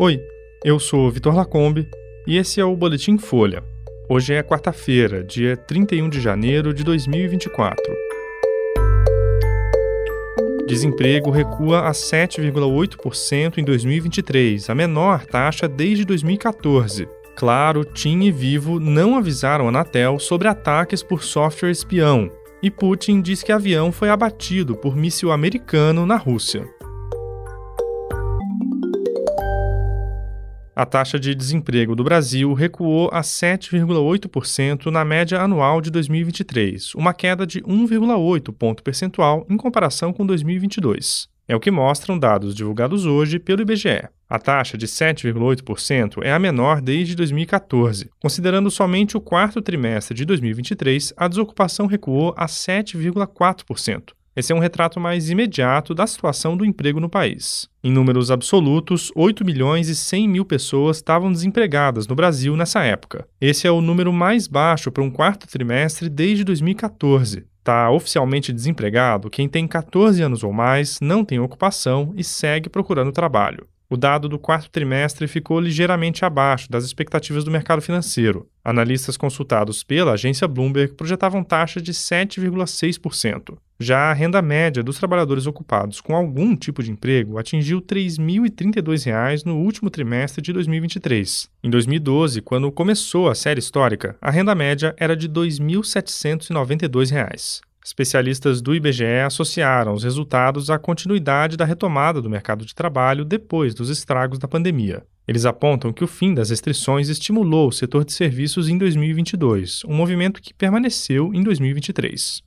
Oi, eu sou Vitor Lacombe e esse é o Boletim Folha. Hoje é quarta-feira, dia 31 de janeiro de 2024. Desemprego recua a 7,8% em 2023, a menor taxa desde 2014. Claro, TIM e Vivo não avisaram a Anatel sobre ataques por software espião, e Putin diz que avião foi abatido por míssil americano na Rússia. A taxa de desemprego do Brasil recuou a 7,8% na média anual de 2023, uma queda de 1,8 ponto percentual em comparação com 2022. É o que mostram dados divulgados hoje pelo IBGE. A taxa de 7,8% é a menor desde 2014. Considerando somente o quarto trimestre de 2023, a desocupação recuou a 7,4%, esse é um retrato mais imediato da situação do emprego no país. Em números absolutos, 8 milhões e 100 mil pessoas estavam desempregadas no Brasil nessa época. Esse é o número mais baixo para um quarto trimestre desde 2014. Está oficialmente desempregado quem tem 14 anos ou mais, não tem ocupação e segue procurando trabalho. O dado do quarto trimestre ficou ligeiramente abaixo das expectativas do mercado financeiro. Analistas consultados pela agência Bloomberg projetavam taxa de 7,6%. Já a renda média dos trabalhadores ocupados com algum tipo de emprego atingiu R$ 3.032 no último trimestre de 2023. Em 2012, quando começou a série histórica, a renda média era de R$ 2.792. Especialistas do IBGE associaram os resultados à continuidade da retomada do mercado de trabalho depois dos estragos da pandemia. Eles apontam que o fim das restrições estimulou o setor de serviços em 2022, um movimento que permaneceu em 2023.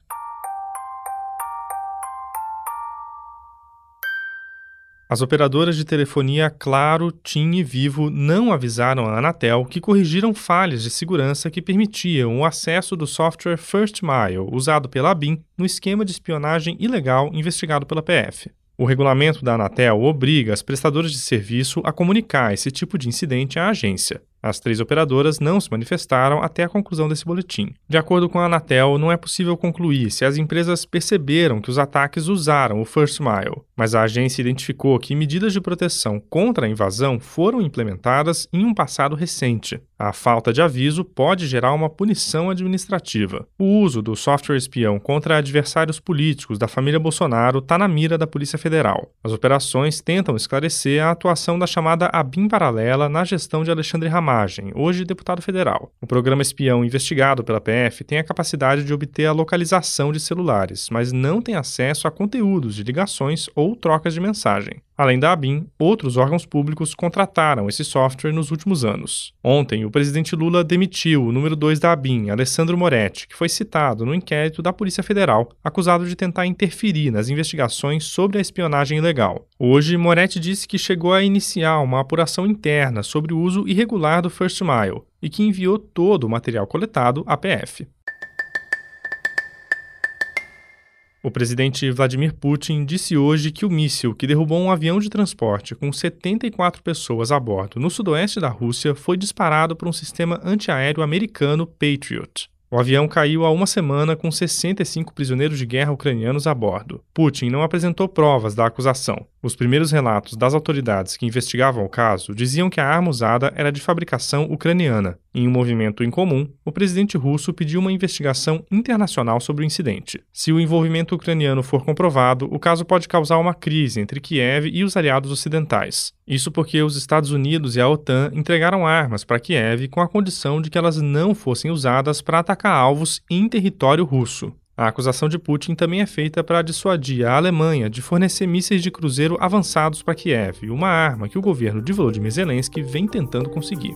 As operadoras de telefonia Claro, TIM e Vivo não avisaram a Anatel que corrigiram falhas de segurança que permitiam o acesso do software First Mile, usado pela ABIN, no esquema de espionagem ilegal investigado pela PF. O regulamento da Anatel obriga as prestadoras de serviço a comunicar esse tipo de incidente à agência. As três operadoras não se manifestaram até a conclusão desse boletim. De acordo com a Anatel, não é possível concluir se as empresas perceberam que os ataques usaram o First Mile, mas a agência identificou que medidas de proteção contra a invasão foram implementadas em um passado recente. A falta de aviso pode gerar uma punição administrativa. O uso do software espião contra adversários políticos da família Bolsonaro está na mira da Polícia Federal. As operações tentam esclarecer a atuação da chamada ABIN paralela na gestão de Alexandre Hoje deputado federal. O programa espião investigado pela PF tem a capacidade de obter a localização de celulares, mas não tem acesso a conteúdos de ligações ou trocas de mensagem. Além da ABIN, outros órgãos públicos contrataram esse software nos últimos anos. Ontem, o presidente Lula demitiu o número 2 da ABIN, Alessandro Moretti, que foi citado no inquérito da Polícia Federal, acusado de tentar interferir nas investigações sobre a espionagem ilegal. Hoje, Moretti disse que chegou a iniciar uma apuração interna sobre o uso irregular do First Mile e que enviou todo o material coletado à PF. O presidente Vladimir Putin disse hoje que o míssil que derrubou um avião de transporte com 74 pessoas a bordo no sudoeste da Rússia foi disparado por um sistema antiaéreo americano Patriot. O avião caiu há uma semana com 65 prisioneiros de guerra ucranianos a bordo. Putin não apresentou provas da acusação. Os primeiros relatos das autoridades que investigavam o caso diziam que a arma usada era de fabricação ucraniana. Em um movimento incomum, o presidente russo pediu uma investigação internacional sobre o incidente. Se o envolvimento ucraniano for comprovado, o caso pode causar uma crise entre Kiev e os aliados ocidentais. Isso porque os Estados Unidos e a OTAN entregaram armas para Kiev com a condição de que elas não fossem usadas para atacar alvos em território russo. A acusação de Putin também é feita para dissuadir a Alemanha de fornecer mísseis de cruzeiro avançados para Kiev, uma arma que o governo de Volodymyr Zelensky vem tentando conseguir.